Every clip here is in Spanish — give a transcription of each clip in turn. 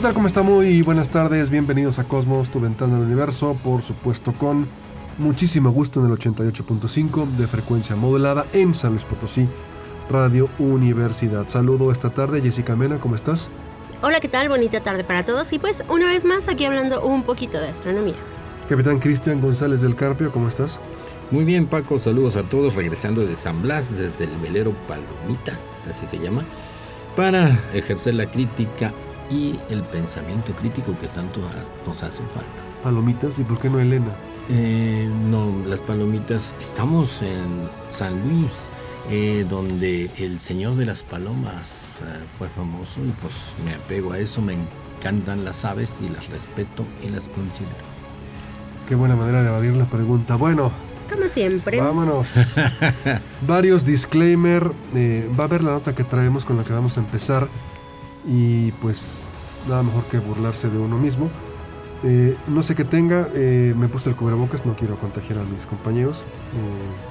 ¿Qué tal? ¿Cómo está? Muy buenas tardes, bienvenidos a Cosmos, tu ventana al universo, por supuesto con muchísimo gusto en el 88.5 de frecuencia modulada en San Luis Potosí, Radio Universidad. Saludo esta tarde, Jessica Mena, ¿cómo estás? Hola, ¿qué tal? Bonita tarde para todos y pues una vez más aquí hablando un poquito de astronomía. Capitán Cristian González del Carpio, ¿cómo estás? Muy bien, Paco, saludos a todos, regresando de San Blas desde el velero Palomitas, así se llama, para ejercer la crítica y el pensamiento crítico que tanto nos hace falta. Palomitas, ¿y por qué no Elena? Eh, no, las palomitas, estamos en San Luis, eh, donde el Señor de las Palomas eh, fue famoso y pues me apego a eso, me encantan las aves y las respeto y las considero. Qué buena manera de evadir la pregunta. Bueno, Como siempre. vámonos. Varios disclaimer. eh, va a ver la nota que traemos con la que vamos a empezar. Y pues nada mejor que burlarse de uno mismo. Eh, no sé qué tenga, eh, me puse el cubrebocas, no quiero contagiar a mis compañeros. eh,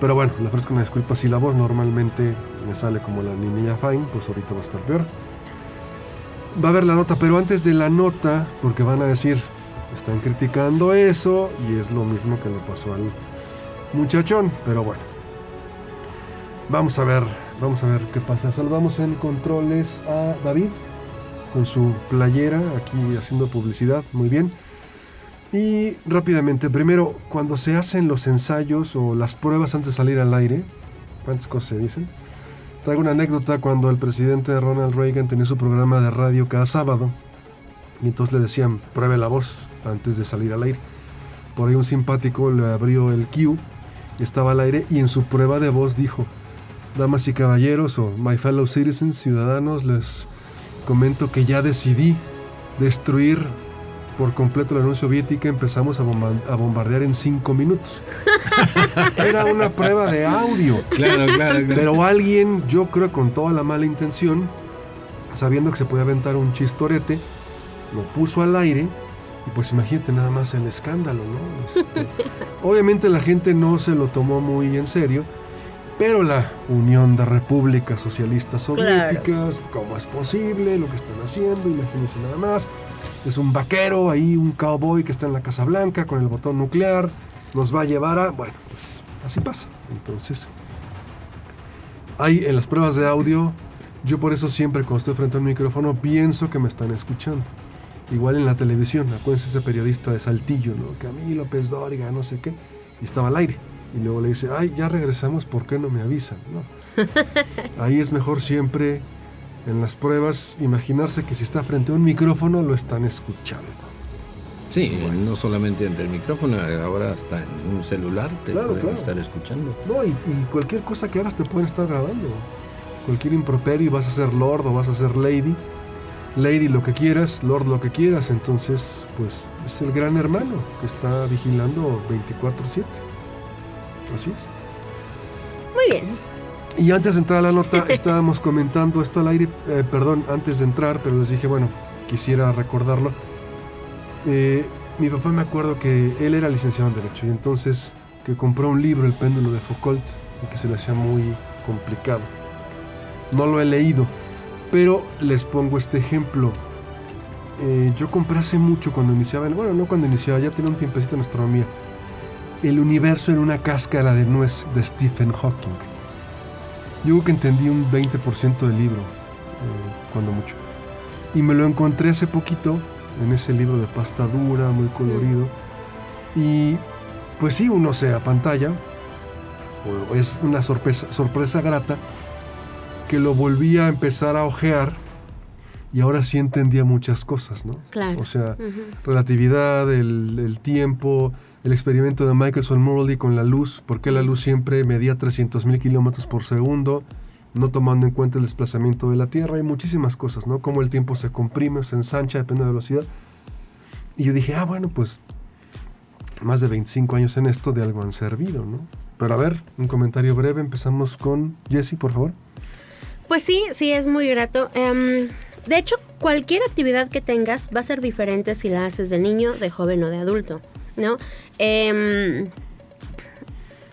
pero bueno, le ofrezco una disculpa. Si la voz normalmente me sale como la niña Fine, pues ahorita va a estar peor. Va a ver la nota, pero antes de la nota, porque van a decir, están criticando eso y es lo mismo que le pasó al muchachón, pero bueno. Vamos a ver, vamos a ver qué pasa. Saludamos en controles a David con su playera aquí haciendo publicidad, muy bien. Y rápidamente, primero, cuando se hacen los ensayos o las pruebas antes de salir al aire, ¿cuántas cosas se dicen? Traigo una anécdota cuando el presidente Ronald Reagan tenía su programa de radio cada sábado y entonces le decían, pruebe la voz antes de salir al aire. Por ahí un simpático le abrió el Q, estaba al aire y en su prueba de voz dijo, damas y caballeros o my fellow citizens, ciudadanos, les comento que ya decidí destruir por completo la Unión Soviética, empezamos a, bomba- a bombardear en cinco minutos. Era una prueba de audio. Claro, claro, claro. Pero alguien, yo creo con toda la mala intención, sabiendo que se podía aventar un chistorete, lo puso al aire y pues imagínate nada más el escándalo, ¿no? Este, obviamente la gente no se lo tomó muy en serio, pero la Unión de Repúblicas Socialistas Soviéticas, ¿cómo es posible lo que están haciendo? Imagínense nada más. Es un vaquero ahí, un cowboy que está en la Casa Blanca con el botón nuclear, nos va a llevar a... Bueno, pues así pasa. Entonces, hay en las pruebas de audio, yo por eso siempre cuando estoy frente a un micrófono pienso que me están escuchando. Igual en la televisión, acuérdense ese periodista de Saltillo, ¿no? Camilo López Dóriga, no sé qué, y estaba al aire. Y luego le dice, ay, ya regresamos, ¿por qué no me avisan? No. Ahí es mejor siempre en las pruebas imaginarse que si está frente a un micrófono lo están escuchando. Sí, no solamente ante el micrófono, ahora hasta en un celular te Claro, pueden claro. estar escuchando. No, y, y cualquier cosa que hagas te pueden estar grabando. Cualquier improperio, vas a ser Lord o vas a ser Lady. Lady lo que quieras, Lord lo que quieras. Entonces, pues es el gran hermano que está vigilando 24/7. Así es. Muy bien. Y antes de entrar a la nota, estábamos comentando esto al aire, eh, perdón, antes de entrar, pero les dije, bueno, quisiera recordarlo. Eh, mi papá me acuerdo que él era licenciado en Derecho y entonces que compró un libro, El péndulo de Foucault, y que se le hacía muy complicado. No lo he leído, pero les pongo este ejemplo. Eh, yo compré hace mucho cuando iniciaba, en- bueno, no cuando iniciaba, ya tenía un tiempecito en astronomía. El universo en una cáscara de nuez de Stephen Hawking. Yo creo que entendí un 20% del libro, eh, cuando mucho. Y me lo encontré hace poquito en ese libro de pasta dura, muy colorido. Y pues sí, uno se pantalla, o es una sorpresa, sorpresa grata, que lo volví a empezar a ojear y ahora sí entendía muchas cosas, ¿no? Claro. O sea, relatividad, el, el tiempo, el experimento de Michelson Morley con la luz, por qué la luz siempre medía 300.000 kilómetros por segundo, no tomando en cuenta el desplazamiento de la Tierra, hay muchísimas cosas, ¿no? Cómo el tiempo se comprime o se ensancha, depende de la velocidad. Y yo dije, ah, bueno, pues más de 25 años en esto, de algo han servido, ¿no? Pero a ver, un comentario breve, empezamos con Jesse, por favor. Pues sí, sí, es muy grato. Em, de hecho, cualquier actividad que tengas va a ser diferente si la haces de niño, de joven o de adulto, ¿no? Em,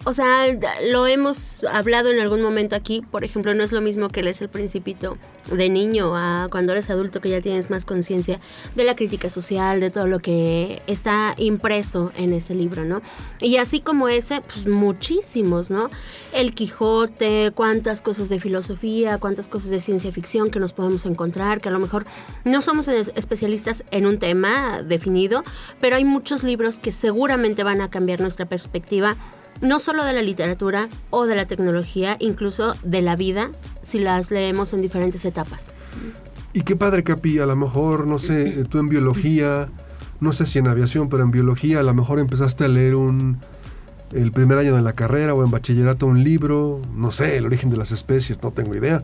o sea, lo hemos hablado en algún momento aquí, por ejemplo, no es lo mismo que lees el principito de niño a cuando eres adulto que ya tienes más conciencia de la crítica social, de todo lo que está impreso en ese libro, ¿no? Y así como ese, pues muchísimos, ¿no? El Quijote, cuántas cosas de filosofía, cuántas cosas de ciencia ficción que nos podemos encontrar, que a lo mejor no somos especialistas en un tema definido, pero hay muchos libros que seguramente van a cambiar nuestra perspectiva no solo de la literatura o de la tecnología, incluso de la vida, si las leemos en diferentes etapas. Y qué padre, Capi, a lo mejor, no sé, tú en biología, no sé si en aviación, pero en biología a lo mejor empezaste a leer un el primer año de la carrera o en bachillerato un libro, no sé, el origen de las especies, no tengo idea.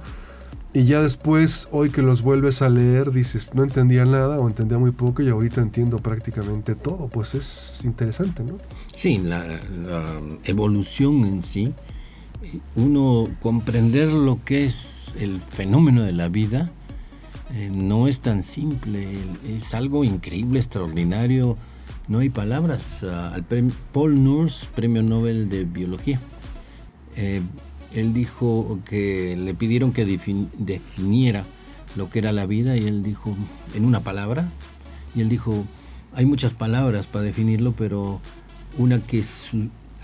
Y ya después, hoy que los vuelves a leer, dices, no entendía nada o entendía muy poco y ahorita entiendo prácticamente todo. Pues es interesante, ¿no? Sí, la, evolución en sí, uno comprender lo que es el fenómeno de la vida, eh, no es tan simple, es algo increíble, extraordinario, no hay palabras. al Paul Nurse, Premio Nobel de Biología, eh, él dijo que le pidieron que definiera lo que era la vida y él dijo en una palabra, y él dijo, hay muchas palabras para definirlo, pero una que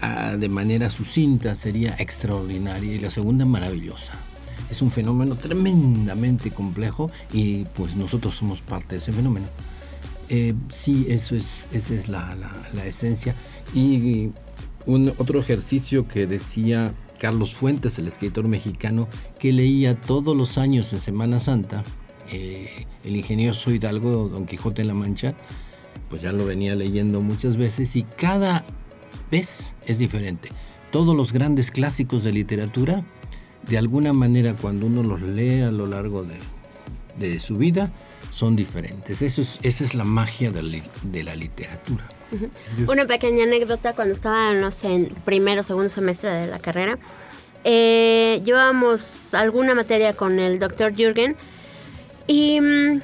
ah, de manera sucinta sería extraordinaria y la segunda maravillosa. Es un fenómeno tremendamente complejo y pues nosotros somos parte de ese fenómeno. Eh, sí, eso es, esa es la, esencia. Y un, otro ejercicio que decía Carlos Fuentes, el escritor mexicano, que leía todos los años en Semana Santa, eh, el ingenioso Hidalgo, Don Quijote de la Mancha, pues ya lo venía leyendo muchas veces y cada vez es diferente. Todos los grandes clásicos de literatura, de alguna manera cuando uno los lee a lo largo de, su vida, son diferentes. Eso es, esa es la magia de la, literatura. Una pequeña anécdota, cuando estaba, no sé, en primero o segundo semestre de la carrera, eh, llevábamos alguna materia con el doctor Jürgen y mm,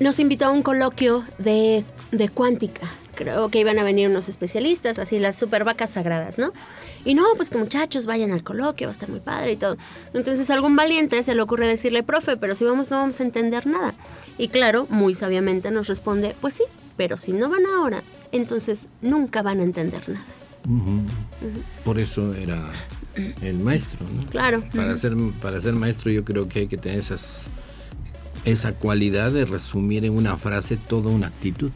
nos invitó a un coloquio de de cuántica. Creo que iban a venir unos especialistas, así las super vacas sagradas, ¿no? Y no, pues que muchachos vayan al coloquio, va a estar muy padre y todo. Entonces algún valiente se le ocurre decirle, profe, pero si vamos no vamos a entender nada. Y claro, muy sabiamente nos responde, pues sí, pero si no van ahora, entonces nunca van a entender nada. Por eso era el maestro, ¿no? Claro. Para, ser, para ser maestro yo creo que hay que tener esas, esa cualidad de resumir en una frase toda una actitud.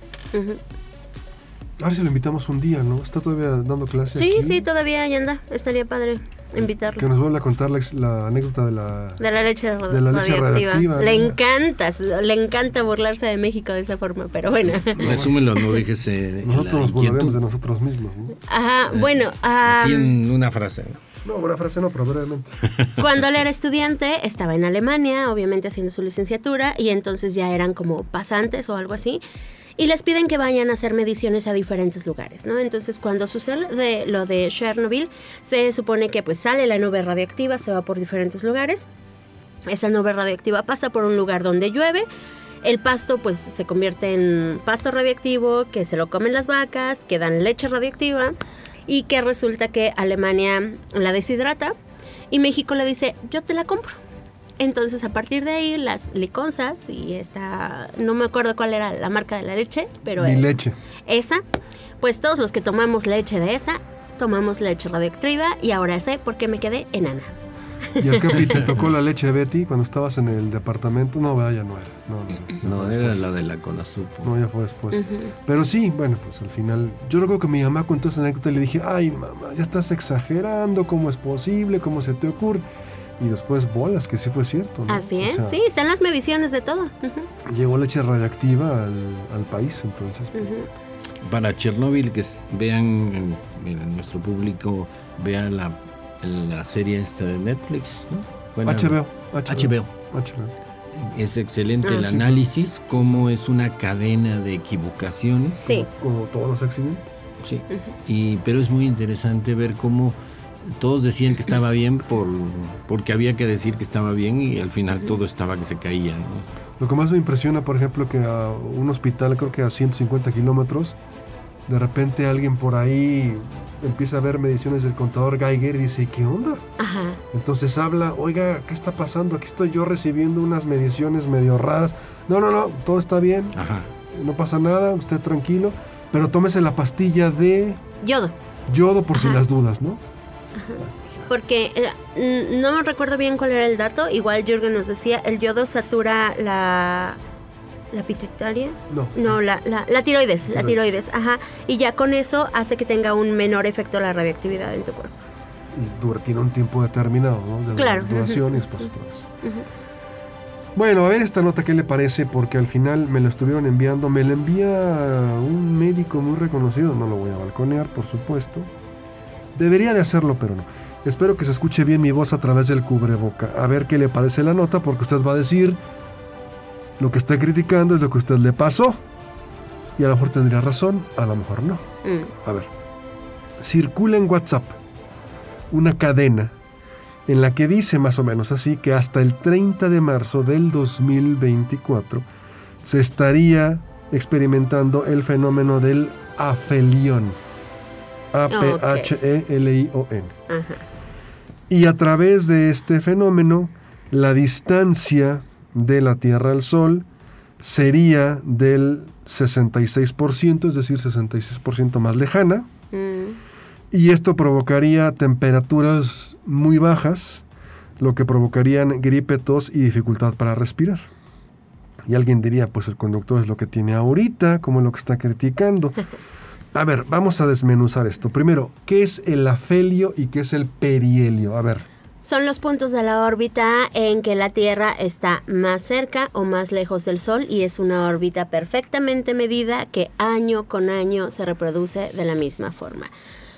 A ver si lo invitamos un día, ¿no? ¿Está todavía dando clases? Sí, sí, todavía ahí anda. Estaría padre invitarlo. Que nos vuelva a contar la, anécdota de la, de la leche, de la leche radioactiva. Le encanta, le encanta burlarse de México de esa forma, pero bueno. Resúmelo, no dijese. Nosotros nos burlaremos de nosotros mismos, ¿no? Ajá, bueno. Así en una frase. No, una frase no, pero brevemente. Cuando él era estudiante, estaba en Alemania, obviamente haciendo su licenciatura, y entonces ya eran como pasantes o algo así y les piden que vayan a hacer mediciones a diferentes lugares, ¿no? Entonces, cuando sucede lo de Chernobyl, se supone que pues sale la nube radioactiva, se va por diferentes lugares. Esa nube radioactiva pasa por un lugar donde llueve. El pasto pues se convierte en pasto radioactivo que se lo comen las vacas, que dan leche radioactiva y que resulta que Alemania la deshidrata y México le dice, yo te la compro. Entonces, a partir de ahí, las liconzas y esta, no me acuerdo cuál era la marca de la leche, pero... Mi leche. Esa, pues todos los que tomamos leche de esa, tomamos leche radioactiva y ahora sé por qué me quedé enana. ¿Y al Capi te tocó la leche de Betty cuando estabas en el departamento? No, ya no era. No, no, era la de la Conasupo. No, ya fue después. Pero sí, bueno, pues al final. Yo recuerdo que mi mamá contó esa anécdota y le dije, ay mamá, ya estás exagerando, ¿cómo es posible? ¿Cómo se te ocurre? Y después bolas, que sí fue cierto. Así es, sí, están las mediciones de todo. Llegó leche radiactiva al, país, entonces. para Chernóbil, que vean, en, nuestro público, vean la, la, serie esta de Netflix, ¿no? HBO, HBO. Es excelente el ah, análisis, cómo es una cadena de equivocaciones. Sí. Como, todos los accidentes. Sí. y, pero es muy interesante ver cómo todos decían que estaba bien por, porque había que decir que estaba bien y al final todo estaba que se caía. Lo que más me impresiona, por ejemplo, que a un hospital, creo que a 150 kilómetros, de repente alguien por ahí empieza a ver mediciones del contador Geiger y dice, ¿qué onda? Ajá. Entonces habla, oiga, ¿qué está pasando? Aquí estoy yo recibiendo unas mediciones medio raras. No, no, no, todo está bien. Ajá. No pasa nada, usted tranquilo. Pero tómese la pastilla de... Yodo. Yodo por si las dudas, ¿no? Porque eh, no me recuerdo bien cuál era el dato. Igual Jürgen nos decía, el yodo satura la... ¿La pituitaria? No. No, la, la, tiroides, la tiroides, ajá. Y ya con eso hace que tenga un menor efecto la radioactividad en tu cuerpo. Y dura, tiene un tiempo determinado, ¿no? De claro. duración y exposiciones. Bueno, a ver esta nota qué le parece, porque al final me la estuvieron enviando. Me la envía un médico muy reconocido, no lo voy a balconear, por supuesto. Debería de hacerlo, pero no. Espero que se escuche bien mi voz a través del cubreboca. A ver qué le parece la nota, porque usted va a decir lo que está criticando es lo que usted le pasó. Y a lo mejor tendría razón, a lo mejor no. Mm. A ver. Circula en WhatsApp una cadena en la que dice más o menos así que hasta el 30 de marzo del 2024 se estaría experimentando el fenómeno del afelión a-P-H-E-L-I-O-N. Y a través de este fenómeno, la distancia de la Tierra al Sol sería del 66%, es decir, 66% más lejana. Mm. Y esto provocaría temperaturas muy bajas, lo que provocarían gripe, tos y dificultad para respirar. Y alguien diría, pues el conductor es lo que tiene ahorita, como lo que está criticando. A ver, vamos a desmenuzar esto. Primero, ¿qué es el afelio y qué es el perihelio? A ver. Son los puntos de la órbita en que la Tierra está más cerca o más lejos del Sol y es una órbita perfectamente medida que año con año se reproduce de la misma forma.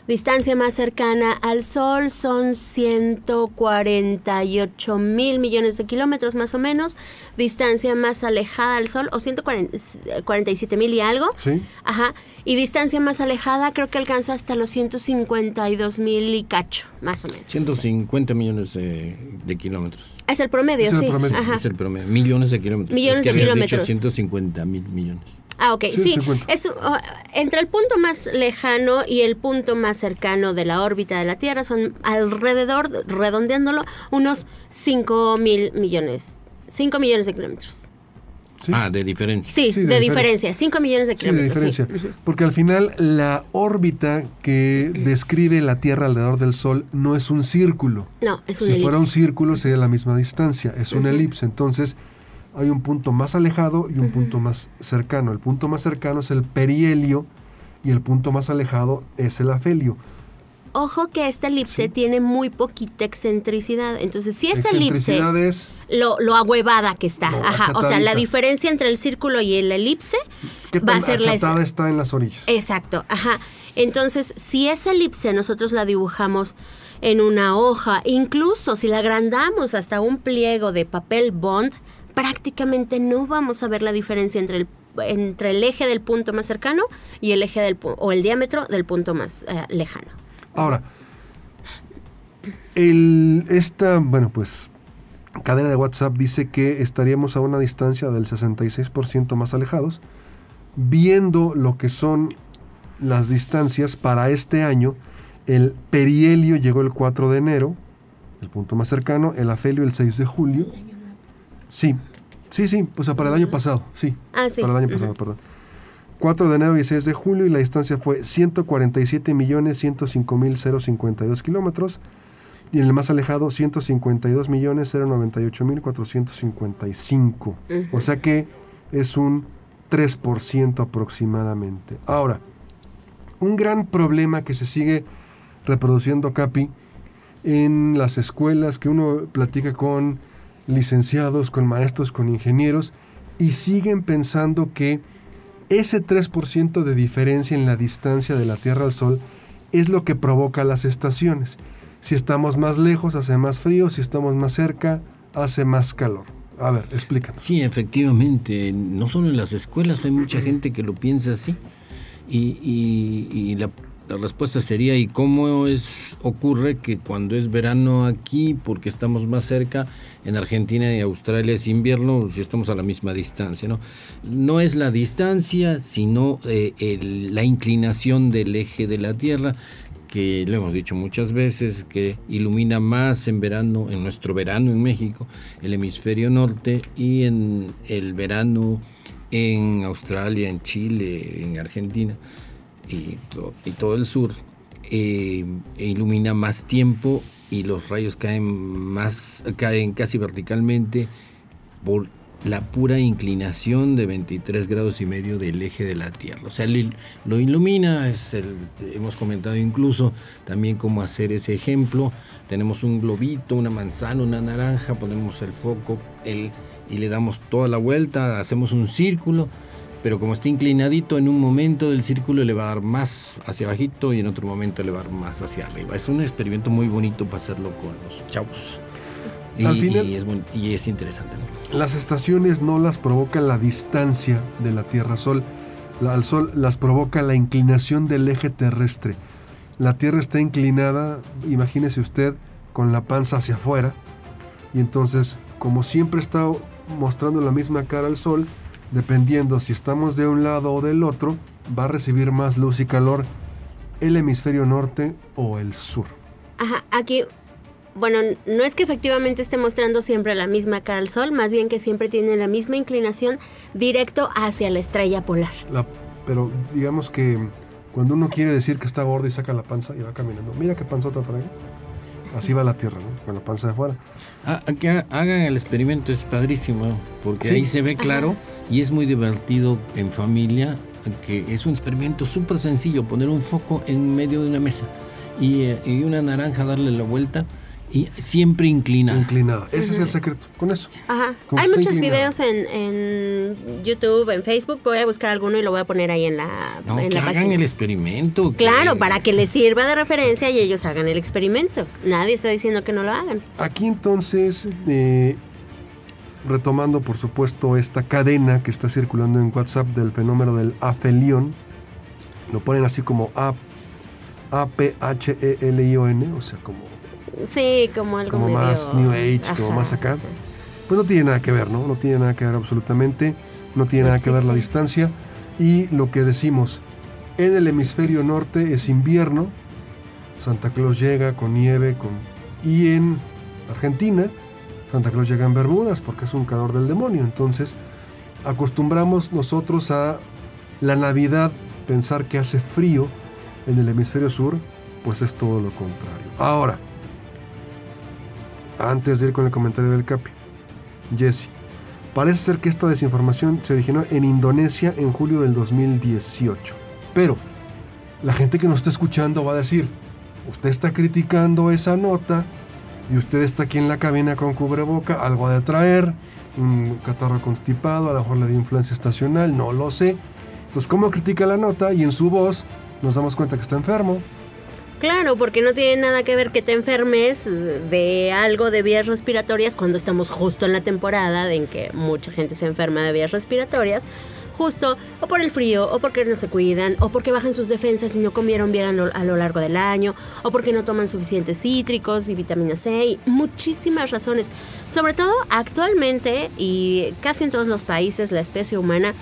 Distancia más cercana al Sol son 148 mil millones de kilómetros más o menos. Distancia más alejada al Sol, o 147 mil y algo. Sí. Ajá. Y distancia más alejada creo que alcanza hasta los 152 mil y cacho, más o menos. 150 millones de, kilómetros. Es el promedio, sí. Es el promedio. Millones de kilómetros. Millones de kilómetros. 150 mil millones. Ah, ok, sí. Es, uh, entre el punto más lejano y el punto más cercano de la órbita de la Tierra son alrededor, redondeándolo, unos 5 mil millones. 5 millones de kilómetros. Ah, de diferencia. Sí, de, diferencia. 5 millones de kilómetros. de diferencia. Porque al final la órbita que describe la Tierra alrededor del Sol no es un círculo. No, es un elipse. Si fuera un círculo sería la misma distancia. Es una elipse. Entonces hay un punto más alejado y un punto más cercano. El punto más cercano es el perihelio y el punto más alejado es el afelio. Ojo que esta elipse tiene muy poquita excentricidad. Entonces, si esa elipse. Es lo, lo ahuevada que está. Ajá. O sea, la diferencia entre el círculo y el elipse va a ser la. está en las orillas. Exacto. Ajá. Entonces, si esa elipse nosotros la dibujamos en una hoja, incluso si la agrandamos hasta un pliego de papel bond, prácticamente no vamos a ver la diferencia entre el, entre el eje del punto más cercano y el eje del o el diámetro del punto más eh, lejano. Ahora, el, esta, bueno, pues cadena de WhatsApp dice que estaríamos a una distancia del 66% más alejados, viendo lo que son las distancias para este año. El perihelio llegó el 4 de enero, el punto más cercano, el afelio el 6 de julio. Sí, sí, sí, o sea, para el año pasado, sí. Ah, sí. Para el año pasado, perdón. 4 de enero y 6 de julio y la distancia fue 147 millones 105 mil 052 kilómetros y en el más alejado 152 millones 098 mil 455. O sea que es un 3% aproximadamente. Ahora, un gran problema que se sigue reproduciendo, Capi, en las escuelas que uno platica con licenciados, con maestros, con ingenieros, y siguen pensando que Ese 3% de diferencia en la distancia de la Tierra al Sol es lo que provoca las estaciones. Si estamos más lejos hace más frío, si estamos más cerca hace más calor. A ver, explícanos. Sí, efectivamente, no solo en las escuelas hay mucha gente que lo piensa así. Y, la, respuesta sería, ¿y cómo es, ocurre que cuando es verano aquí, porque estamos más cerca, en Argentina y Australia es invierno, si estamos a la misma distancia? No, no es la distancia, sino eh, la inclinación del eje de la Tierra que lo hemos dicho muchas veces, que ilumina más en verano, en nuestro verano en México, el hemisferio norte y en el verano en Australia, en Chile, en Argentina y, todo el sur, eh, ilumina más tiempo y los rayos caen más, caen casi verticalmente por la pura inclinación de 23 grados y medio del eje de la Tierra. O sea, lo ilumina, es hemos comentado incluso también cómo hacer ese ejemplo. Tenemos un globito, una manzana, una naranja, ponemos el foco el, y le damos toda la vuelta, hacemos un círculo, pero como está inclinadito, en un momento del círculo le va a dar más hacia abajito y en otro momento le va a dar más hacia arriba. Es un experimento muy bonito para hacerlo con los chavos. Y, y, es, interesante. Las estaciones no las provoca la distancia de la Tierra Sol. al Sol las provoca la inclinación del eje terrestre. La Tierra está inclinada, imagínese usted, con la panza hacia afuera. Y entonces, como siempre está mostrando la misma cara al Sol, dependiendo si estamos de un lado o del otro, va a recibir más luz y calor el hemisferio norte o el sur. Ajá, aquí bueno, no es que efectivamente esté mostrando siempre la misma cara al sol, más bien que siempre tiene la misma inclinación directo hacia la estrella polar. pero digamos que cuando uno quiere decir que está gordo y saca la panza y va caminando, mira qué panzota trae. Así va la Tierra, ¿no? Con la panza de afuera. Ah, que hagan el experimento, es padrísimo, porque ahí se ve claro y es muy divertido en familia, que es un experimento súper sencillo, poner un foco en medio de una mesa y, eh, y una naranja, darle la vuelta y siempre inclinada. Inclinada. Ese es el secreto, con eso. Ajá. Hay muchos videos en, YouTube, en Facebook. Voy a buscar alguno y lo voy a poner ahí en la, no, que hagan el experimento. Claro, para que les sirva de referencia y ellos hagan el experimento. Nadie está diciendo que no lo hagan. Aquí entonces, eh, retomando por supuesto esta cadena que está circulando en WhatsApp del fenómeno del afelión, lo ponen así como A, A P H E L I O N, o sea, como Sí, como algo como más New Age, como más acá. Pues no tiene nada que ver, ¿no? No tiene nada que ver absolutamente. No tiene nada que ver la distancia. Y lo que decimos, en el hemisferio norte es invierno. Santa Claus llega con nieve. Con... Y en Argentina, Santa Claus llega en Bermudas porque es un calor del demonio. Entonces, acostumbramos nosotros a la Navidad pensar que hace frío en el hemisferio sur, pues es todo lo contrario. Ahora, antes de ir con el comentario del Capi. Jesse. Parece ser que esta desinformación se originó en Indonesia en julio del 2018. Pero la gente que nos está escuchando va a decir, usted está criticando esa nota y usted está aquí en la cabina con cubreboca, algo de traer, un catarro constipado, a lo mejor le dio influencia estacional, no lo sé. Entonces, ¿cómo critica la nota? Y en su voz nos damos cuenta que está enfermo, Claro, porque no tiene nada que ver que te enfermes de algo de vías respiratorias cuando estamos justo en la temporada en que mucha gente se enferma de vías respiratorias, justo o por el frío, o porque no se cuidan, o porque bajan sus defensas y no comieron bien a lo, largo del año, o porque no toman suficientes cítricos y vitamina C, y muchísimas razones. Sobre todo actualmente y casi en todos los países la especie humana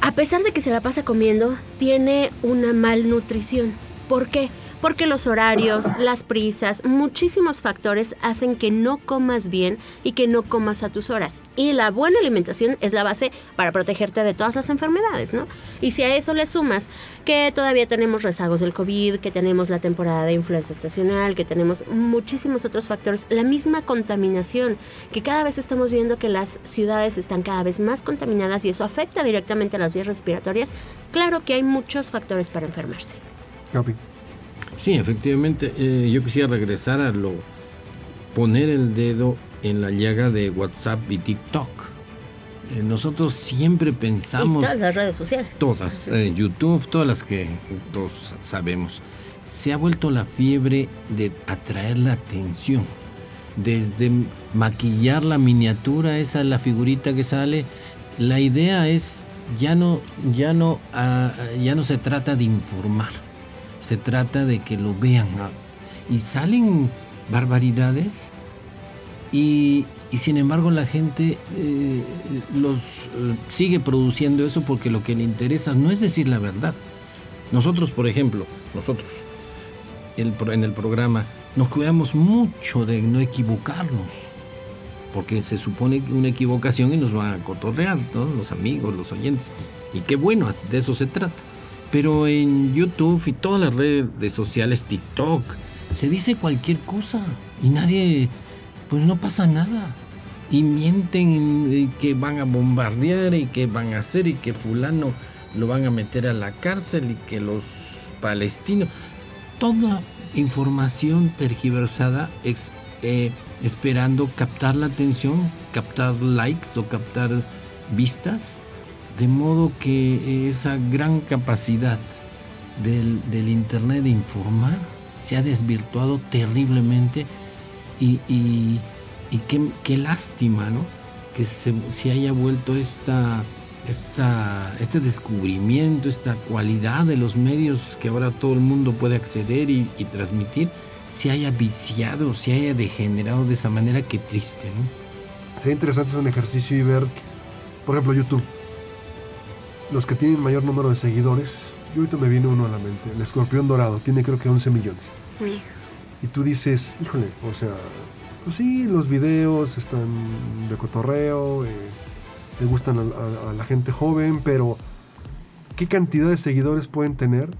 a pesar de que se la pasa comiendo, tiene una malnutrición. ¿Por qué? Porque los horarios, las prisas, muchísimos factores hacen que no comas bien y que no comas a tus horas. Y la buena alimentación es la base para protegerte de todas las enfermedades, ¿no? Y si a eso le sumas que todavía tenemos rezagos del COVID, que tenemos la temporada de influenza estacional, que tenemos muchísimos otros factores, la misma contaminación, que cada vez estamos viendo que las ciudades están cada vez más contaminadas y eso afecta directamente a las vías respiratorias, claro que hay muchos factores para enfermarse. Sí, efectivamente. Eh, yo quisiera regresar a lo poner el dedo en la llaga de WhatsApp y TikTok. eh, nosotros siempre pensamos... Y todas las redes sociales. Todas, eh, YouTube, todas las que todos sabemos. Se ha vuelto la fiebre de atraer la atención. Desde maquillar la miniatura, esa la figurita que sale, la idea es ya no, ya no, ah, ya no se trata de informar, se trata de que lo vean. Y salen barbaridades y, sin embargo la gente eh, los eh, sigue produciendo eso porque lo que le interesa no es decir la verdad. Nosotros, por ejemplo, nosotros en el programa nos cuidamos mucho de no equivocarnos porque se supone que una equivocación y nos van a cotorrear, todos los amigos, los oyentes. Y qué bueno, de eso se trata. Pero en YouTube y todas las redes sociales, TikTok, se dice cualquier cosa y nadie, pues no pasa nada. Y mienten que van a bombardear y que van a hacer y que fulano lo van a meter a la cárcel y que los palestinos, toda información tergiversada eh, esperando captar la atención, captar likes o captar vistas, de modo que esa gran capacidad del, Internet de informar se ha desvirtuado terriblemente y, qué, lástima, ¿no? Que se, haya vuelto esta, esta, este descubrimiento, esta cualidad de los medios que ahora todo el mundo puede acceder y, y transmitir se haya viciado, se haya degenerado de esa manera, qué triste, ¿no? Sería interesante hacer un ejercicio y ver, por ejemplo, YouTube. Los que tienen mayor número de seguidores, yo ahorita me viene uno a la mente, el escorpión dorado, tiene creo que 11 millones. Y tú dices, híjole, o sea, pues sí, los videos están de cotorreo, eh, le gustan a la gente joven, pero ¿qué cantidad de seguidores pueden tener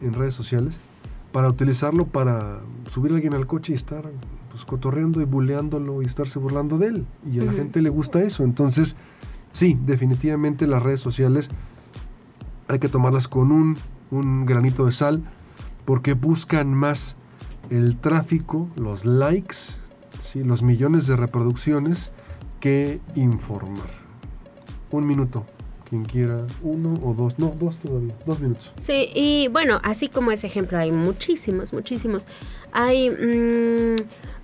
en redes sociales? para utilizarlo para subir a alguien al coche y estar pues, cotorreando y buleándolo y estarse burlando de él. Y a la gente le gusta eso. Entonces, sí, definitivamente las redes sociales hay que tomarlas con un, un granito de sal porque buscan más el tráfico, los likes, ¿sí? los millones de reproducciones que informar. Un minuto quien quiera uno o dos, no, dos todavía, dos minutos. Sí, y bueno, así como ese ejemplo hay muchísimos, muchísimos. Hay mm,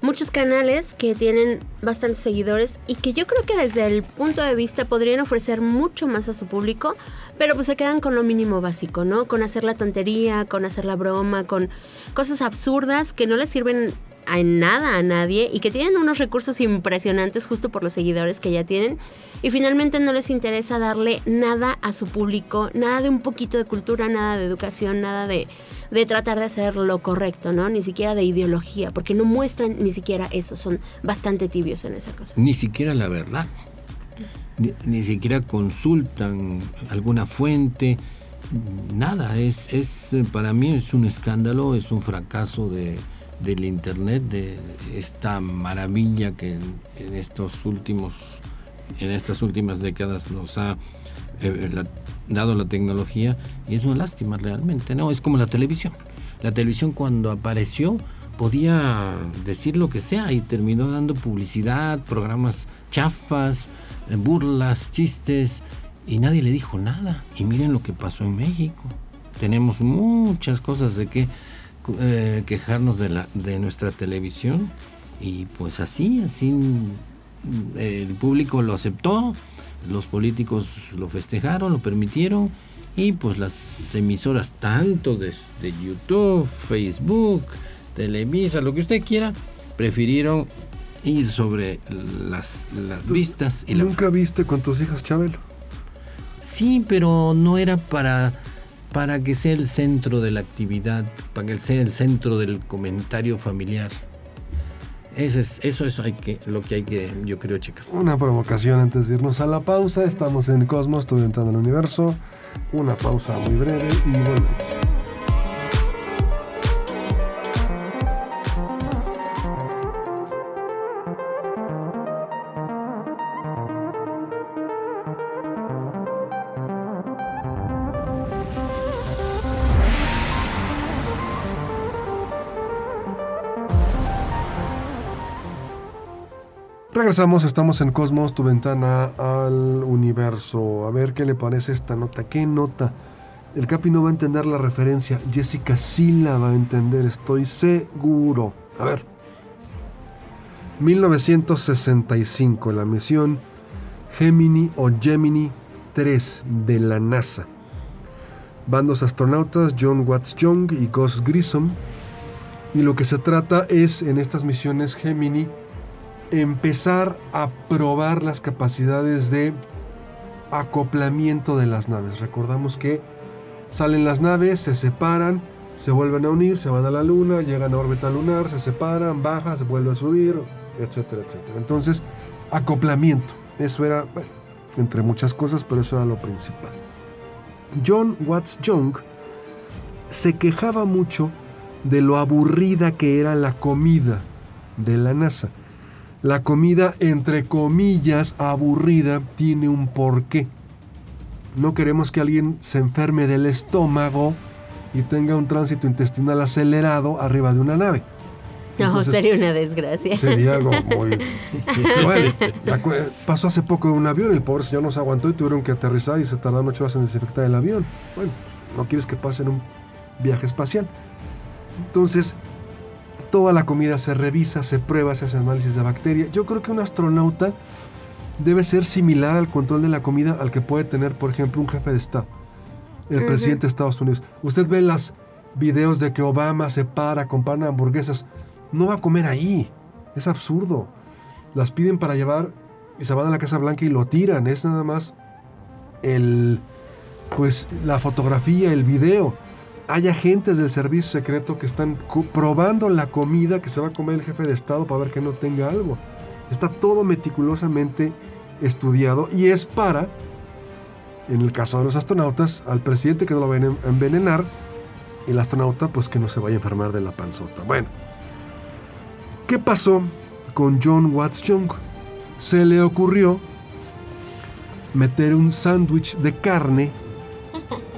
muchos canales que tienen bastantes seguidores y que yo creo que desde el punto de vista podrían ofrecer mucho más a su público, pero pues se quedan con lo mínimo básico, ¿no? Con hacer la tontería, con hacer la broma, con cosas absurdas que no les sirven en nada a nadie y que tienen unos recursos impresionantes justo por los seguidores que ya tienen y finalmente no les interesa darle nada a su público, nada de un poquito de cultura, nada de educación, nada de, tratar de hacer lo correcto, ¿no? Ni siquiera de ideología, porque no muestran ni siquiera eso, son bastante tibios en esa cosa. Ni siquiera la verdad. Ni, siquiera consultan alguna fuente, nada, es, es para mí es un escándalo, es un fracaso de, del Internet, de esta maravilla que en, estos últimos, en estas últimas décadas nos ha eh, dado la tecnología y es una lástima realmente, ¿no? Es como la televisión. La televisión cuando apareció podía decir lo que sea y terminó dando publicidad, programas chafas, eh, burlas, chistes y nadie le dijo nada. Y miren lo que pasó en México. Tenemos muchas cosas de que eh, quejarnos de, la, de nuestra televisión y pues así, así el público lo aceptó, los políticos lo festejaron, lo permitieron y pues las emisoras tanto desde YouTube, Facebook, Televisa, lo que usted quiera, prefirieron ir sobre las, las vistas. Y ¿Nunca viste con tus hijas Chabelo? Sí, pero no era para para que sea el centro de la actividad, para que sea el centro del comentario familiar. Eso es, eso es lo que hay que, yo creo, checar. Una provocación antes de irnos a la pausa. Estamos en Cosmos, estoy entrando al universo. Una pausa muy breve y volvemos. Regresamos, estamos en Cosmos, tu ventana al universo. A ver qué le parece esta nota. ¿Qué nota? El Capi no va a entender la referencia. Jessica sí la va a entender, estoy seguro. A ver. 1965, la misión Gemini o Gemini 3 de la NASA. Van dos astronautas, John Watts Young y Gus Grissom. Y lo que se trata es, en estas misiones Gemini, empezar a probar las capacidades de acoplamiento de las naves. Recordamos que salen las naves, se separan, se vuelven a unir, se van a la luna, llegan a órbita lunar, se separan, bajan, se vuelven a subir, etcétera, etcétera. Entonces, acoplamiento. Eso era, entre muchas cosas, pero eso era lo principal. John Watts Young se quejaba mucho de lo aburrida que era la comida de la NASA. La comida, entre comillas, aburrida, tiene un porqué. No queremos que alguien se enferme del estómago y tenga un tránsito intestinal acelerado arriba de una nave. No, Entonces, sería una desgracia. Sería algo muy... Bueno, pasó hace poco en un avión, el pobre señor no se aguantó y tuvieron que aterrizar y se tardaron ocho horas en desinfectar el avión. Bueno, pues, no quieres que pase en un viaje espacial. Entonces, toda la comida se revisa, se prueba, se hace análisis de bacteria. Yo creo que un astronauta debe ser similar al control de la comida al que puede tener, por ejemplo, un jefe de Estado, el presidente de Estados Unidos. Usted ve los videos de que Obama se para, compra hamburguesas. No va a comer ahí. Es absurdo. Las piden para llevar y se van a la Casa Blanca y lo tiran. Es nada más el, pues, la fotografía, el video. Hay agentes del servicio secreto que están probando la comida que se va a comer el jefe de Estado para ver que no tenga algo. Está todo meticulosamente estudiado y es para, en el caso de los astronautas, al presidente que no lo va a enven- envenenar y el astronauta pues que no se vaya a enfermar de la panzota. Bueno, ¿qué pasó con John Watts Young? Se le ocurrió meter un sándwich de carne,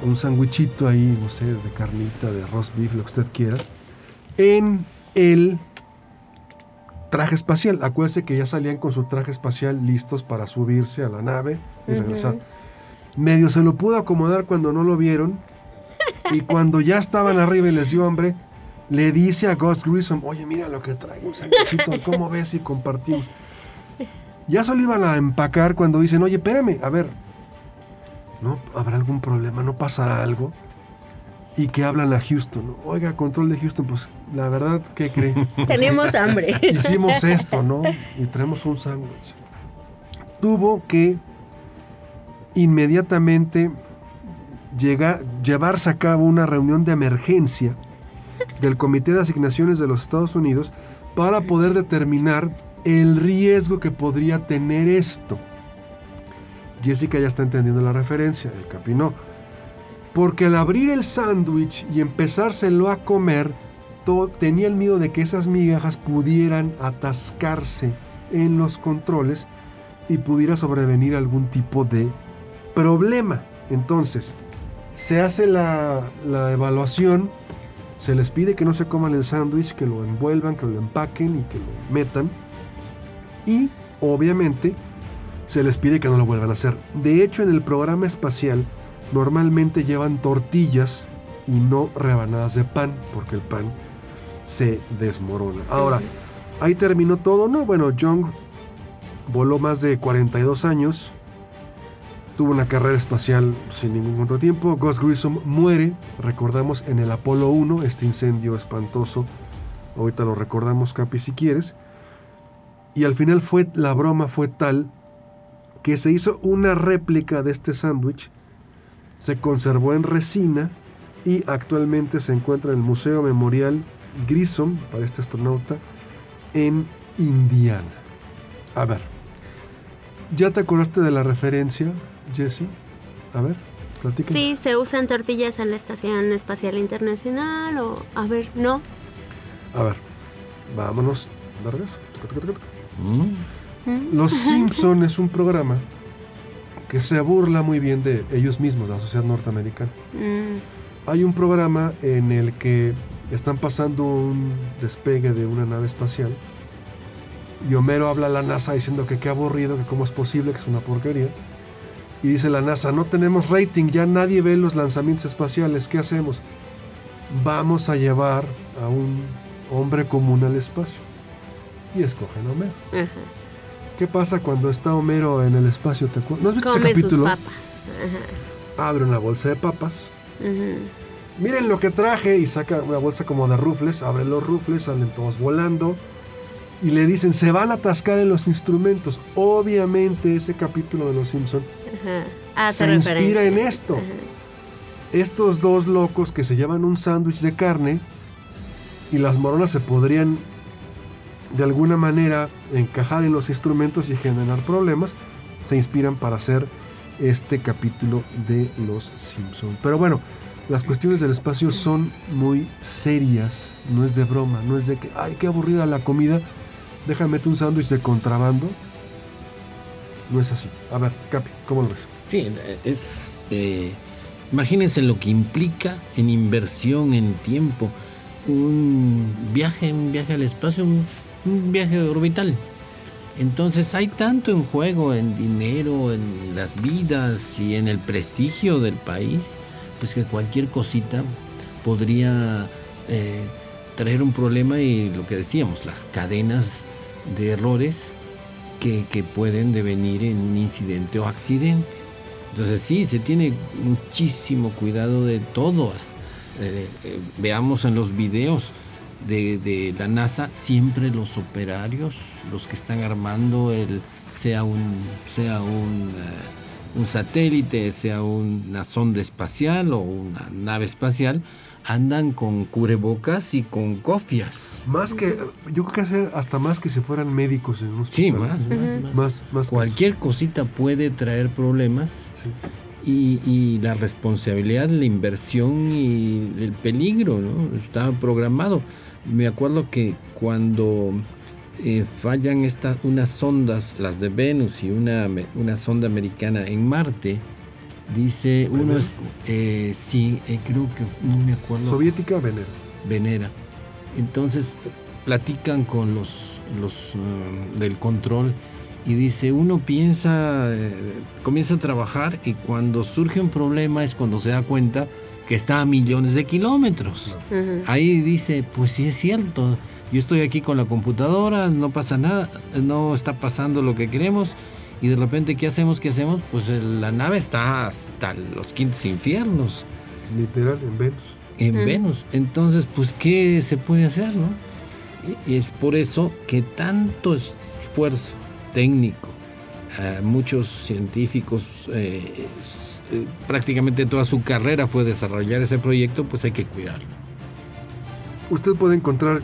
un sándwichito ahí, no sé, de carnita, de roast beef, lo que usted quiera, en el traje espacial. Acuérdese que ya salían con su traje espacial listos para subirse a la nave y regresar. Medio se lo pudo acomodar cuando no lo vieron. Y cuando ya estaban arriba y les dio hambre, le dice a Gus Grissom, oye, mira lo que traigo, un sándwichito, ¿cómo ves si compartimos? Ya solo iban a empacar cuando dicen, oye, espérame, a ver, ¿no habrá algún problema? ¿No pasará algo? Y que hablan a Houston, ¿no? Oiga, control de Houston, pues la verdad, ¿qué cree? Tenemos hambre. hicimos esto, ¿no? Y traemos un sándwich. Tuvo que inmediatamente llega- llevarse a cabo una reunión de emergencia del Comité de Asignaciones de los Estados Unidos para poder determinar el riesgo que podría tener esto. Jessica ya está entendiendo la referencia, el Capi no. Porque al abrir el sándwich y empezárselo a comer, tenía el miedo de que esas migajas pudieran atascarse en los controles y pudiera sobrevenir algún tipo de problema. Entonces, se hace la, la evaluación, se les pide que no se coman el sándwich, que lo envuelvan, que lo empaquen y que lo metan. Y, obviamente, se les pide que no lo vuelvan a hacer. De hecho, en el programa espacial normalmente llevan tortillas y no rebanadas de pan, porque el pan se desmorona. Ahora, ahí terminó todo, ¿no? Bueno, Young voló más de 42 años, tuvo una carrera espacial sin ningún contratiempo. Gus Grissom muere, recordamos, en el Apolo 1, este incendio espantoso. Ahorita lo recordamos, Capi, si quieres. Y al final fue, la broma fue tal que se hizo una réplica de este sándwich, se conservó en resina y actualmente se encuentra en el Museo Memorial Grissom, para este astronauta, en Indiana. A ver, ¿ya te acordaste de la referencia, Jesse? A ver, platícanos. Sí, se usan tortillas en la Estación Espacial Internacional o... A ver, no. A ver, vámonos. de regreso. Mm. Los Simpson es un programa que se burla muy bien de ellos mismos, de la sociedad norteamericana. Mm, Hay un programa en el que están pasando un despegue de una nave espacial Y Homero habla a la NASA diciendo que qué aburrido, que cómo es posible, que es una porquería. Y dice la NASA, no tenemos rating, ya nadie ve los lanzamientos espaciales, ¿qué hacemos? Vamos a llevar a un hombre común al espacio. Y escogen a Homero. ¿Qué pasa cuando está Homero en el espacio? ¿Te acuerdas? ¿No has visto ese Come sus capítulo? papas. Ajá. Abre una bolsa de papas. Miren lo que traje y saca una bolsa como de rufles, abre los rufles, salen todos volando y le dicen, se van a atascar en los instrumentos. Obviamente ese capítulo de Los Simpson Ajá. Hace se inspira en esto. Ajá. Estos dos locos que se llevan un sándwich de carne y las moronas se podrían de alguna manera encajar en los instrumentos y generar problemas, se inspiran para hacer este capítulo de Los Simpson. Pero bueno, las cuestiones del espacio son muy serias, no es de broma, no es de que, ay, qué aburrida la comida, déjame un sándwich de contrabando. No es así. A ver, Capi, ¿cómo lo ves? Sí, es. eh, imagínense lo que implica en inversión, en tiempo, un viaje, un viaje al espacio, un, un viaje orbital. Entonces hay tanto en juego, en dinero, en las vidas y en el prestigio del país, pues que cualquier cosita podría eh, traer un problema y lo que decíamos, las cadenas de errores que, pueden devenir en un incidente o accidente. Entonces sí, se tiene muchísimo cuidado de todo. eh, eh, veamos en los videos de, de la NASA, siempre los operarios, los que están armando el, sea un, sea un, eh, un satélite, sea una sonda espacial o una nave espacial, andan con cubrebocas y con cofias. Más que, yo creo que hacer hasta más que si fueran médicos en un Sí, hospital. más, más, más. Más, más que Cualquier cosita puede traer problemas. Sí. y, y la responsabilidad, la inversión y el peligro, ¿no? Está programado. Me acuerdo que cuando eh, fallan estas unas sondas, las de Venus y una, una sonda americana en Marte, dice uno es, eh, sí, eh, creo que no me acuerdo. Soviética, Venera. Venera. Entonces platican con los, los del control y dice, uno piensa, comienza a trabajar y cuando surge un problema es cuando se da cuenta que está a millones de kilómetros. Ahí dice, pues sí es cierto, yo estoy aquí con la computadora, no pasa nada, no está pasando lo que queremos y de repente, ¿qué hacemos? ¿Qué hacemos? Pues el- la nave está hasta los quintos infiernos Literal, en Venus. en. Venus. Entonces, pues, ¿qué se puede hacer, no? Y- es por eso que tanto esfuerzo técnico, eh, muchos científicos, eh, eh, prácticamente toda su carrera fue desarrollar ese proyecto, pues hay que cuidarlo. Usted puede encontrar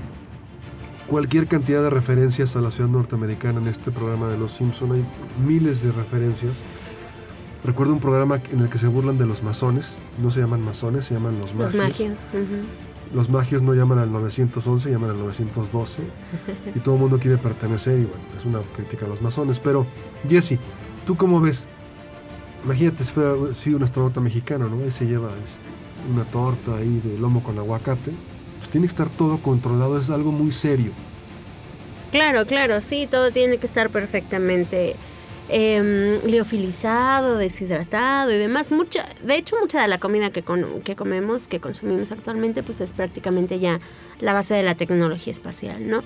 cualquier cantidad de referencias a la ciudad norteamericana en este programa de Los Simpson. Hay miles de referencias. Recuerdo un programa en el que se burlan de los masones. No se llaman masones, se llaman los Los magios. magios. ujú. Los magios no llaman al 911, llaman al 912. y todo el mundo quiere pertenecer. Y bueno, es una crítica a los masones. Pero, Jesse, ¿tú cómo ves? Imagínate si fuera sido un astronauta mexicano, ¿no? Y se lleva este, una torta ahí de lomo con aguacate. Pues tiene que estar todo controlado, es algo muy serio. Claro, claro, sí, todo tiene que estar perfectamente em, liofilizado, deshidratado y demás. Mucha, de hecho, mucha de la comida que, con- que comemos, que consumimos actualmente, pues es prácticamente ya la base de la tecnología espacial, ¿no?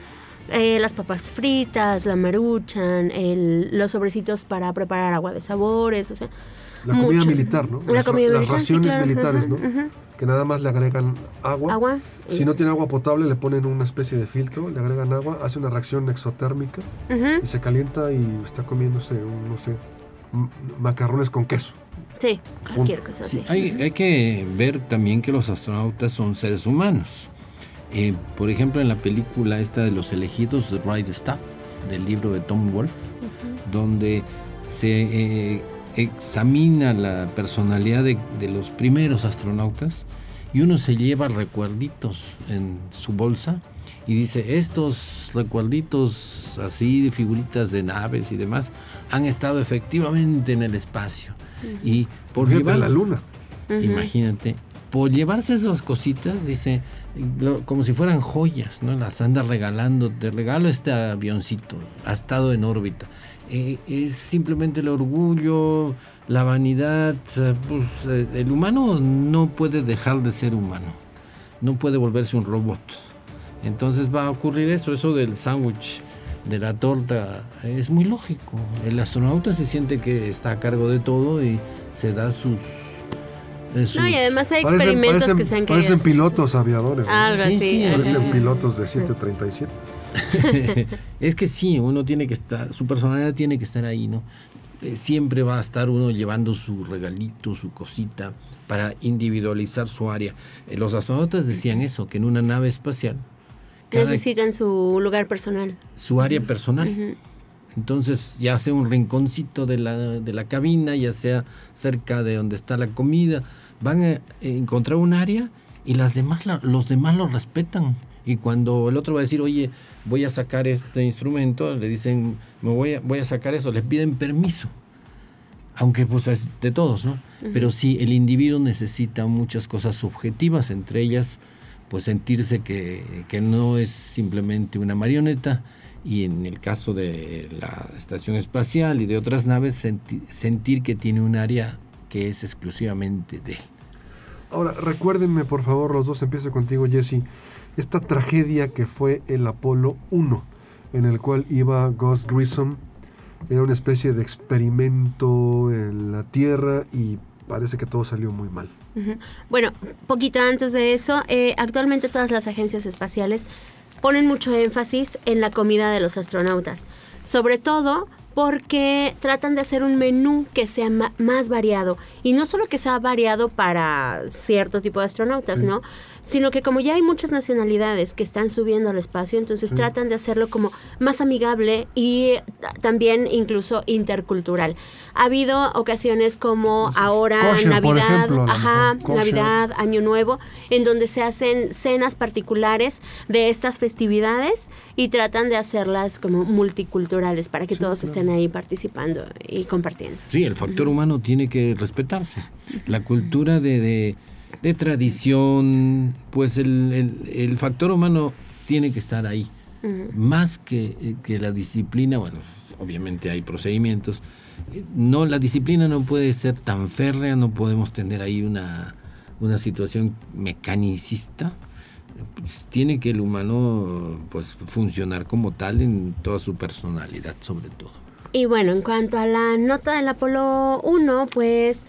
Eh, las papas fritas, la maruchan, el- los sobrecitos para preparar agua de sabores, o sea, La comida mucho. militar, ¿no? La Las, comida las sí, raciones claro, militares, ajá, ¿no? ajá. Que nada más le agregan agua. agua. Si no tiene agua potable, le ponen una especie de filtro, le agregan agua, hace una reacción exotérmica y se calienta y está comiéndose, un, no sé, macarrones con queso. Sí, cualquier cosa Sí, así. hay, hay que ver también que los astronautas son seres humanos. Eh, por ejemplo, en la película esta de los elegidos, The Right Stuff, del libro de Tom Wolfe, donde se eh, examina la personalidad de, de los primeros astronautas y uno se lleva recuerditos en su bolsa y dice, estos recuerditos así de figuritas de naves y demás han estado efectivamente en el espacio. Y por llevar la luna. Ujú. Imagínate, por llevarse esas cositas, dice, como si fueran joyas, ¿no? Las anda regalando, te regalo este avioncito, ha estado en órbita. Eh, es simplemente el orgullo, la vanidad, pues, eh, el humano no puede dejar de ser humano, no puede volverse un robot. Entonces va a ocurrir eso, eso del sándwich, de la torta, es muy lógico. El astronauta se siente que está a cargo de todo y se da sus no, y además hay experimentos que se han querido. Parecen pilotos aviadores. Algo así. parecen pilotos de 737. es que sí, uno tiene que estar, su personalidad tiene que estar ahí, ¿no? Eh, siempre va a estar uno llevando su regalito, su cosita, para individualizar su área. Eh, los astronautas decían eso, que en una nave espacial... Necesitan su lugar personal. Su área personal. Entonces, ya sea un rinconcito de la, de la cabina, ya sea cerca de donde está la comida, van a encontrar un área y las demás, los demás lo respetan. Y cuando el otro va a decir, oye, voy a sacar este instrumento, le dicen, me voy a, voy a sacar eso, les piden permiso. Aunque pues es de todos, ¿no? Pero sí, el individuo necesita muchas cosas subjetivas, entre ellas, pues sentirse que, que no es simplemente una marioneta, y en el caso de la estación espacial y de otras naves, sentir que tiene un área que es exclusivamente de él. Ahora, recuérdenme por favor, los dos, empiezo contigo Jesse, esta tragedia que fue el Apolo 1, en el cual iba Gus Grissom, era una especie de experimento en la Tierra y parece que todo salió muy mal. Bueno, poquito antes de eso, eh, actualmente todas las agencias espaciales ponen mucho énfasis en la comida de los astronautas, sobre todo porque tratan de hacer un menú que sea más variado y no solo que sea variado para cierto tipo de astronautas, ¿no? Sino que como ya hay muchas nacionalidades que están subiendo al espacio, entonces tratan de hacerlo como más amigable y también incluso intercultural. Ha habido ocasiones como ahora Navidad, ajá, Navidad, Año Nuevo, en donde se hacen cenas particulares de estas festividades y tratan de hacerlas como multiculturales para que todos estén ahí participando y compartiendo. Sí, el factor humano tiene que respetarse. La cultura de de tradición, pues el, factor humano tiene que estar ahí. Más que, que, la disciplina, bueno, obviamente hay procedimientos. No, la disciplina no puede ser tan férrea, no podemos tener ahí una, una situación mecanicista. Pues, tiene que el humano pues funcionar como tal en toda su personalidad sobre todo. Y bueno, en cuanto a la nota del Apolo 1, pues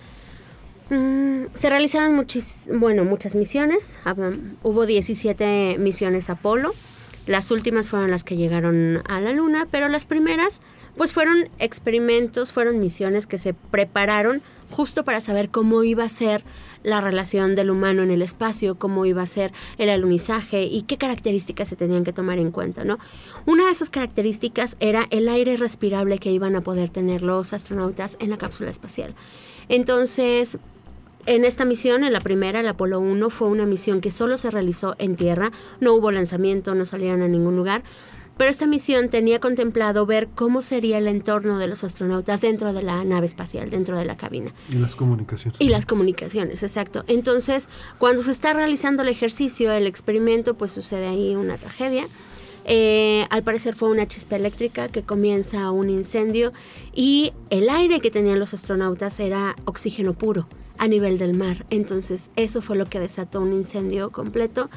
Se realizaron bueno, muchas misiones. Hubo 17 misiones Apolo. Las últimas fueron las que llegaron a la Luna, pero las primeras pues fueron experimentos, fueron misiones que se prepararon justo para saber cómo iba a ser la relación del humano en el espacio, cómo iba a ser el alunizaje y qué características se tenían que tomar en cuenta, ¿no? Una de esas características era el aire respirable que iban a poder tener los astronautas en la cápsula espacial. Entonces, en esta misión, en la primera, el Apolo 1, fue una misión que solo se realizó en tierra, no hubo lanzamiento, no salieron a ningún lugar, pero esta misión tenía contemplado ver cómo sería el entorno de los astronautas dentro de la nave espacial, dentro de la cabina. Y las comunicaciones. Y las comunicaciones, exacto. Entonces, cuando se está realizando el ejercicio, el experimento, pues sucede ahí una tragedia. Eh, al parecer fue una chispa eléctrica que comienza un incendio y el aire que tenían los astronautas era oxígeno puro a nivel del mar. Entonces eso fue lo que desató un incendio completo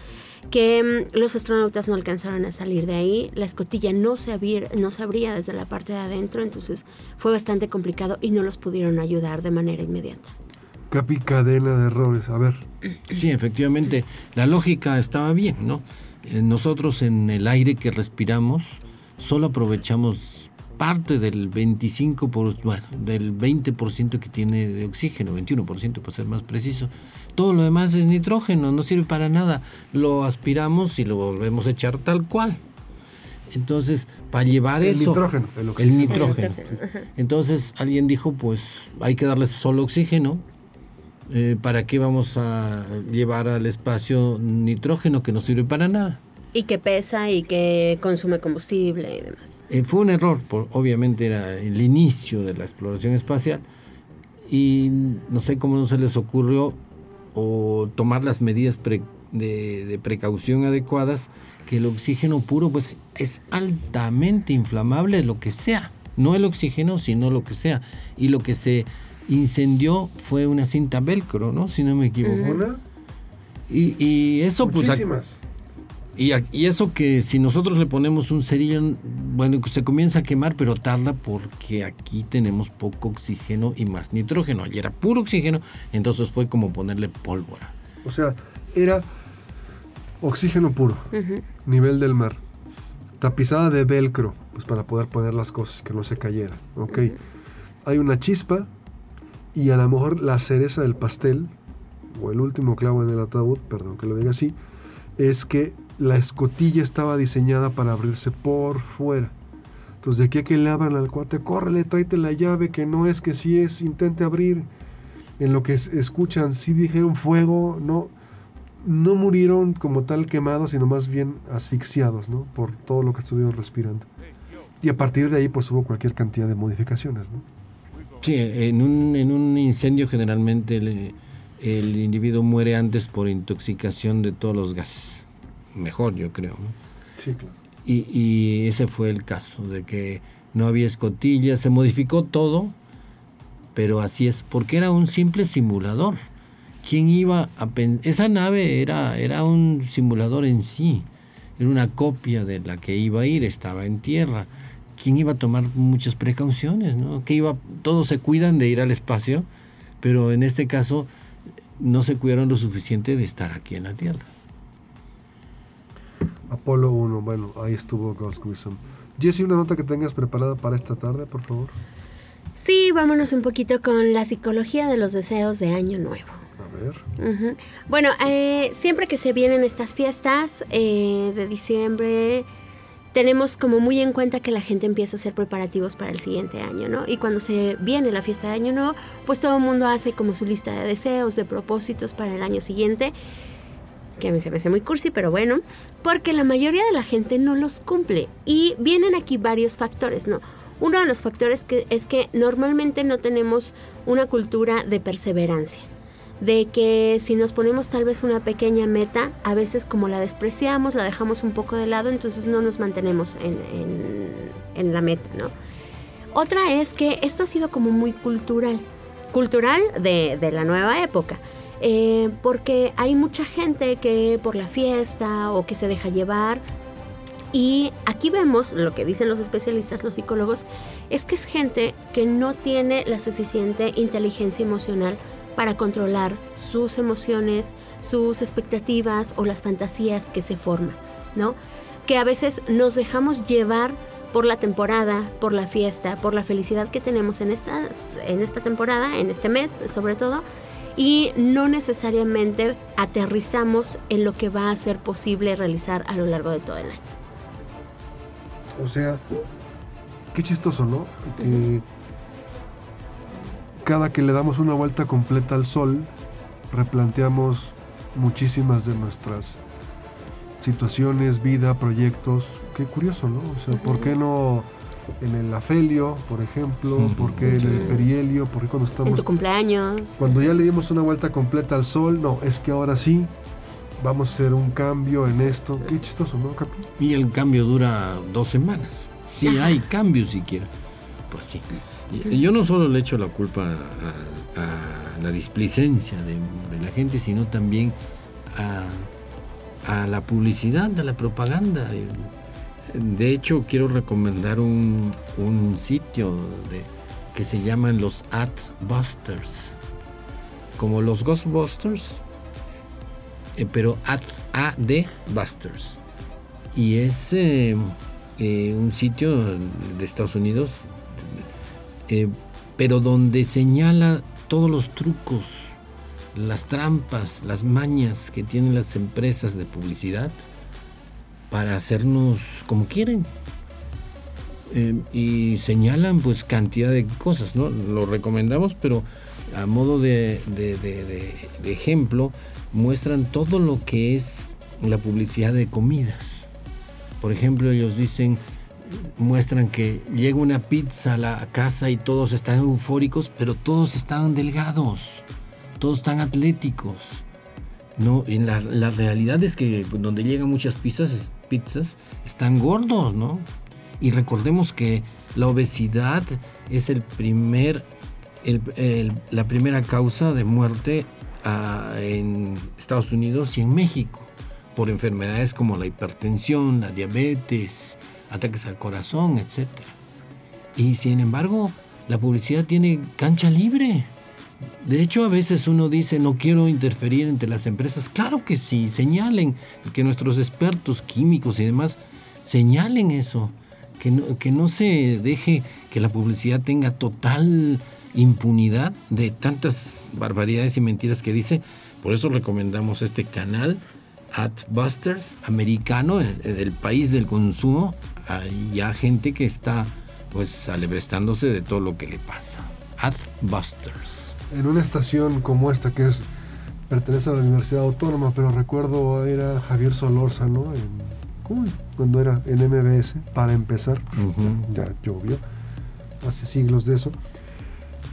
que mm, los astronautas no alcanzaron a salir de ahí, la escotilla no se, abría, no se abría desde la parte de adentro, entonces fue bastante complicado y no los pudieron ayudar de manera inmediata. Qué picadena de errores, a ver. Sí, efectivamente, la lógica estaba bien, ¿no? Eh, nosotros en el aire que respiramos solo aprovechamos parte del 25 por, bueno, del 20% que tiene de oxígeno, 21% para ser más preciso. Todo lo demás es nitrógeno, no sirve para nada. Lo aspiramos y lo volvemos a echar tal cual. Entonces, para llevar el eso. Nitrógeno, el, nitrógeno. Entonces, alguien dijo: Pues hay que darle solo oxígeno. Eh, ¿Para qué vamos a llevar al espacio nitrógeno que no sirve para nada? Y que pesa y que consume combustible y demás. Eh, fue un error, obviamente era el inicio de la exploración espacial y no sé cómo no se les ocurrió o tomar las medidas de, precaución adecuadas, que el oxígeno puro pues es altamente inflamable, lo que sea. No el oxígeno, sino lo que sea. Y lo que se incendió fue una cinta velcro, ¿no? Si no me equivoco. Y, y, eso pues... Y, y, eso que si nosotros le ponemos un cerillo, bueno, se comienza a quemar, pero tarda porque aquí tenemos poco oxígeno y más nitrógeno. Allí era puro oxígeno, entonces fue como ponerle pólvora. O sea, era oxígeno puro, nivel del mar, tapizada de velcro, pues para poder poner las cosas, que no se cayeran. Ok, hay una chispa y a lo mejor la cereza del pastel, o el último clavo en el ataúd, perdón que lo diga así, es que la escotilla estaba diseñada para abrirse por fuera. Entonces de aquí a que le abran al cuate, córrele, tráete la llave, que no es que si es, intente abrir. En lo que escuchan, si dijeron fuego, no, no murieron como tal quemados, sino más bien asfixiados, ¿no? Por todo lo que estuvieron respirando. Y a partir de ahí, pues hubo cualquier cantidad de modificaciones, ¿no? Sí, en un, en un incendio generalmente el individuo muere antes por intoxicación de todos los gases mejor, yo creo. Sí, claro. Y, y, ese fue el caso, de que no había escotillas, se modificó todo, pero así es, porque era un simple simulador. ¿Quién iba a Esa nave era, era un simulador en sí, era una copia de la que iba a ir, estaba en tierra. ¿Quién iba a tomar muchas precauciones? ¿no? Que iba, todos se cuidan de ir al espacio, pero en este caso no se cuidaron lo suficiente de estar aquí en la Tierra. Apolo 1, bueno, ahí estuvo Ghost Grissom. Jesse, una nota que tengas preparada para esta tarde, por favor. Sí, vámonos un poquito con la psicología de los deseos de Año Nuevo. A ver. Bueno, eh, siempre que se vienen estas fiestas eh, de diciembre, tenemos como muy en cuenta que la gente empieza a hacer preparativos para el siguiente año, ¿no? Y cuando se viene la fiesta de Año Nuevo, pues todo el mundo hace como su lista de deseos, de propósitos para el año siguiente que a mí se me hace muy cursi, pero bueno, porque la mayoría de la gente no los cumple. Y vienen aquí varios factores, ¿no? Uno de los factores que es que normalmente no tenemos una cultura de perseverancia. De que si nos ponemos tal vez una pequeña meta, a veces como la despreciamos, la dejamos un poco de lado, entonces no nos mantenemos en, la meta, ¿no? Otra es que esto ha sido como muy cultural, cultural de, de la nueva época. Eh, porque hay mucha gente que por la fiesta o que se deja llevar. Y aquí vemos lo que dicen los especialistas, los psicólogos, es que es gente que no tiene la suficiente inteligencia emocional para controlar sus emociones, sus expectativas o las fantasías que se forman, ¿no? Que a veces nos dejamos llevar por la temporada, por la fiesta, por la felicidad que tenemos en, estas, en esta temporada, en este mes sobre todo, y no necesariamente aterrizamos en lo que va a ser posible realizar a lo largo de todo el año. O sea, qué chistoso, ¿no? Que cada que le damos una vuelta completa al sol, replanteamos muchísimas de nuestras situaciones, vida, proyectos. Qué curioso, ¿no? O sea, ¿por qué no en el afelio, por ejemplo, porque en el perihelio, porque cuando estamos... En tu cumpleaños. Cuando ya le dimos una vuelta completa al sol, no, es que ahora sí, vamos a hacer un cambio en esto. Qué chistoso, ¿no, Capi? Y el cambio dura dos semanas. Si hay cambio siquiera. Pues sí. Yo no solo le echo la culpa a, la displicencia de, la gente, sino también a, a la publicidad, a la propaganda. De hecho, quiero recomendar un, sitio que se llaman los Adbusters. Como los Ghostbusters, eh, pero AD Busters. Y es eh, eh, un sitio de Estados Unidos, pero donde señala todos los trucos, las trampas, las mañas que tienen las empresas de publicidad para hacernos como quieren. Eh, y señalan pues cantidad de cosas, ¿no? Lo recomendamos, pero a modo de, ejemplo, muestran todo lo que es la publicidad de comidas. Por ejemplo, ellos dicen, muestran que llega una pizza a la casa y todos están eufóricos, pero todos están delgados, todos están atléticos No, en la, la realidad es que donde llegan muchas pizzas, pizzas están gordos, ¿no? Y recordemos que la obesidad es el primer, la primera causa de muerte ah, en Estados Unidos y en México por enfermedades como la hipertensión, la diabetes, ataques al corazón, etc. Y sin embargo, la publicidad tiene cancha libre. De hecho, a veces uno dice, no quiero interferir entre las empresas. Claro que sí, señalen, que nuestros expertos químicos y demás señalen eso, que no, que no se deje que la publicidad tenga total impunidad de tantas barbaridades y mentiras que dice. Por eso recomendamos este canal, Adbusters, americano, del país del consumo. Hay ya gente que está pues alebrestándose de todo lo que le pasa. Adbusters en una estación como esta que es pertenece a la Universidad Autónoma, pero recuerdo era Javier Solórzano en, cuando era en MBS, para empezar, ya llovió, hace siglos de eso.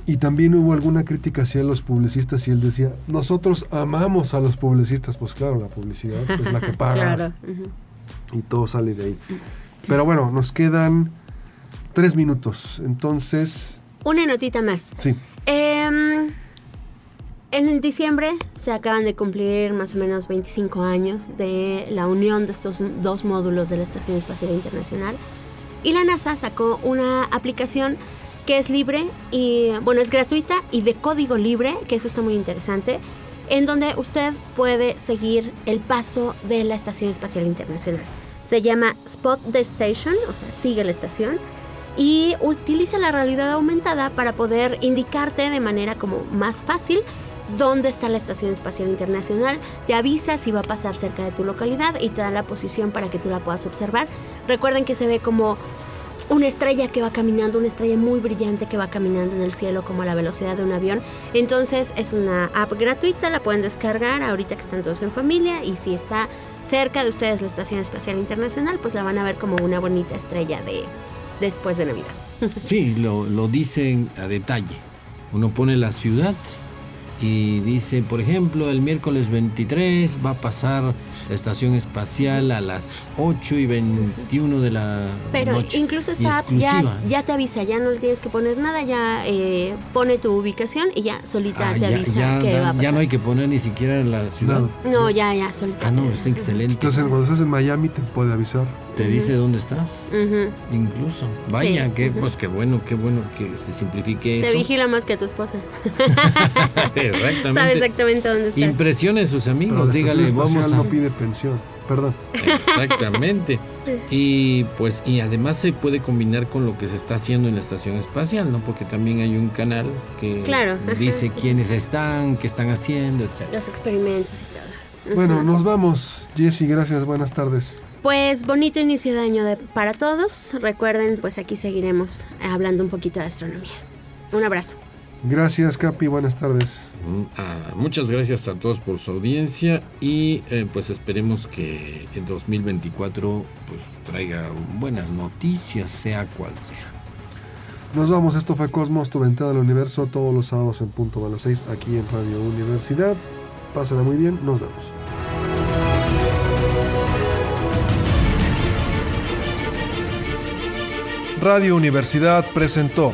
Y también hubo alguna crítica hacia los publicistas y él decía, nosotros amamos a los publicistas, pues claro, la publicidad es la que paga. Y todo sale de ahí. Pero bueno, nos quedan tres minutos, entonces... Una notita más. Sí. Eh, en diciembre se acaban de cumplir más o menos 25 años de la unión de estos dos módulos de la Estación Espacial Internacional y la NASA sacó una aplicación que es libre y bueno, es gratuita y de código libre, que eso está muy interesante, en donde usted puede seguir el paso de la Estación Espacial Internacional. Se llama Spot the Station, o sea, sigue la estación y utiliza la realidad aumentada para poder indicarte de manera como más fácil dónde está la Estación Espacial Internacional, te avisa si va a pasar cerca de tu localidad y te da la posición para que tú la puedas observar. Recuerden que se ve como una estrella que va caminando, una estrella muy brillante que va caminando en el cielo como a la velocidad de un avión. Entonces es una app gratuita, la pueden descargar ahorita que están todos en familia y si está cerca de ustedes la Estación Espacial Internacional, pues la van a ver como una bonita estrella de, después de Navidad. Sí, lo, lo dicen a detalle. Uno pone la ciudad y dice, por ejemplo, el miércoles 23 va a pasar la estación espacial a las 8 y 21 de la Pero incluso esta ya, ya te avisa, ya no le tienes que poner nada, ya eh, pone tu ubicación y ya solita ah, te avisa ya, que va a pasar. Ya no hay que poner ni siquiera la ciudad. No, ya, ya, solita. Ah, no, está excelente. Entonces, cuando estás en Miami te puede avisar. Te dice dónde estás. Incluso. Vaya, qué, pues qué bueno, qué bueno que se simplifique eso. Te vigila más que tu esposa. exactamente. Sabe exactamente dónde estás. Impresione a sus amigos, dígale, vamos a... no pide pensión. Perdón. Exactamente. Y pues y además se puede combinar con lo que se está haciendo en la estación espacial, ¿no? Porque también hay un canal que dice quiénes están, qué están haciendo, etc. Los experimentos y todo. Bueno, nos vamos. Jessy, gracias. Buenas tardes. Pues bonito inicio de año para todos. Recuerden, pues aquí seguiremos hablando un poquito de astronomía. Un abrazo. Gracias, Capi. Buenas tardes. Mm, ah, muchas gracias a todos por su audiencia y eh, pues esperemos que el 2024 pues traiga buenas noticias, sea cual sea. Nos vamos, esto fue Cosmos, tu ventana al universo, todos los sábados en punto a las 6 aquí en Radio Universidad. Pásenla muy bien, nos vemos. Radio Universidad presentó